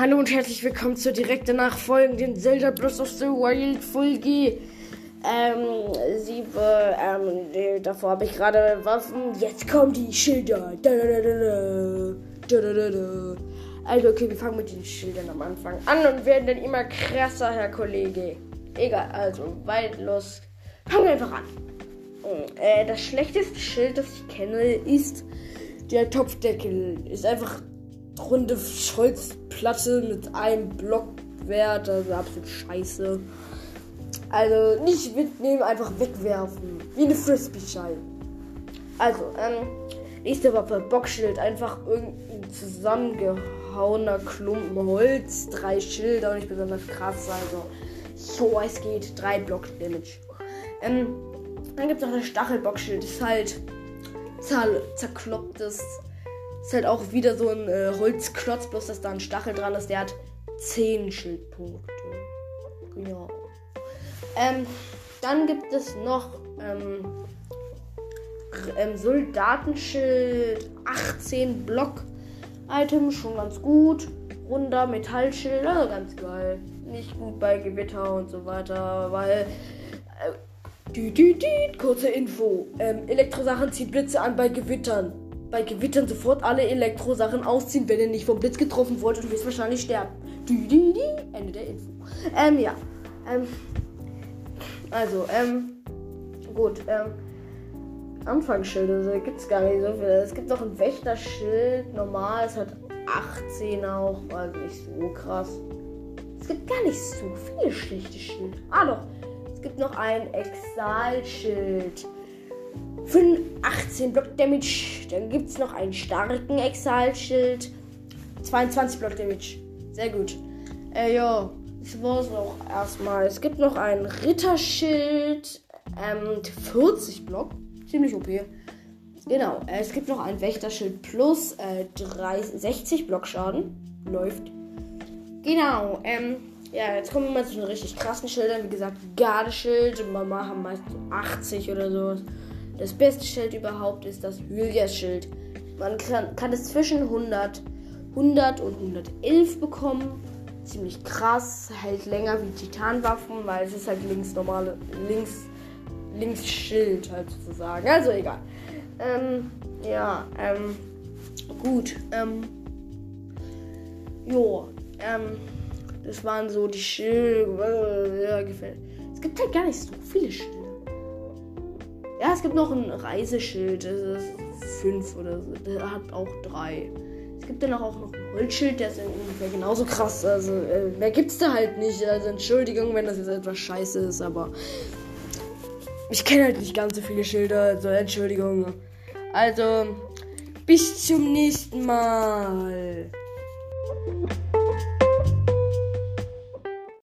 Hallo und herzlich willkommen zur direkten nachfolgenden Zelda Breath of the Wild Folge. Ähm, sieben, ähm, davor habe ich gerade Waffen. Jetzt kommen die Schilder. Da, da, da, also, okay, wir fangen mit den Schildern am Anfang an und werden dann immer krasser, Herr Kollege. Egal, also, weit los. Fangen wir einfach an. Äh, das schlechteste Schild, das ich kenne, ist der Topfdeckel. Ist einfach runde Holzplatte mit einem Blockwert. Also absolut scheiße. Also nicht mitnehmen, einfach wegwerfen. Wie eine Frisbee-Scheibe. Also, ähm, nächste Waffe, Bockschild. Einfach irgendein zusammengehauener Klumpen Holz. Drei Schilder, nicht besonders krass. Also, so es geht. Drei Block-Damage. Ähm, dann gibt es noch das Stachelbockschild. Das ist halt zerklopptes ist halt auch wieder so ein äh, Holzklotz, bloß dass da ein Stachel dran ist. Der hat 10 Schildpunkte. Genau. Ähm, dann gibt es noch ähm, ähm, Soldatenschild 18 Block Item, schon ganz gut. Runder Metallschild, also ganz geil. Nicht gut bei Gewitter und so weiter, weil. Äh, die, die, die, kurze Info. Ähm, Elektrosachen zieht Blitze an bei Gewittern bei Gewittern sofort alle Elektrosachen ausziehen, wenn ihr nicht vom Blitz getroffen wollt und wirst wahrscheinlich sterben. Die, die, die. Ende der Info. Ähm, ja. Ähm, also, ähm, gut, ähm, Anfangsschilde gibt es gar nicht so viel. Es gibt noch ein Wächterschild, normal, es hat 18 auch, also nicht so krass. Es gibt gar nicht so viele schlechte Schilde. Ah doch, es gibt noch ein Exalschild. 18 Block Damage. Dann gibt es noch einen starken Exalschild. 22 Block Damage. Sehr gut. Äh, ja. Das war's auch erstmal. Es gibt noch ein Ritterschild. Ähm, 40 Block. Ziemlich OP. Genau. Äh, es gibt noch ein Wächterschild plus äh, 30, 60 Block Schaden. Läuft. Genau. Ähm, ja, jetzt kommen wir mal zu den richtig krassen Schildern. Wie gesagt, Gardeschild. Mama haben meist so 80 oder so. Das beste Schild überhaupt ist das Hylias-Schild. Man kann, kann es zwischen 100, 100 und 111 bekommen. Ziemlich krass, hält länger wie Titanwaffen, weil es ist halt links normale, links, links Schild halt sozusagen. Also egal. Ähm, ja, ähm, gut, ähm, jo, ähm, das waren so die Schilde, gefällt. Es gibt halt gar nicht so viele Schilde. Ja, es gibt noch ein Reiseschild. Das ist 5 oder so. Der hat auch 3. Es gibt dann auch noch ein Holzschild, der ist ungefähr genauso krass. Also, äh, mehr gibt's da halt nicht. Also, Entschuldigung, wenn das jetzt etwas scheiße ist, aber. Ich kenne halt nicht ganz so viele Schilder, also Entschuldigung. Also, bis zum nächsten Mal.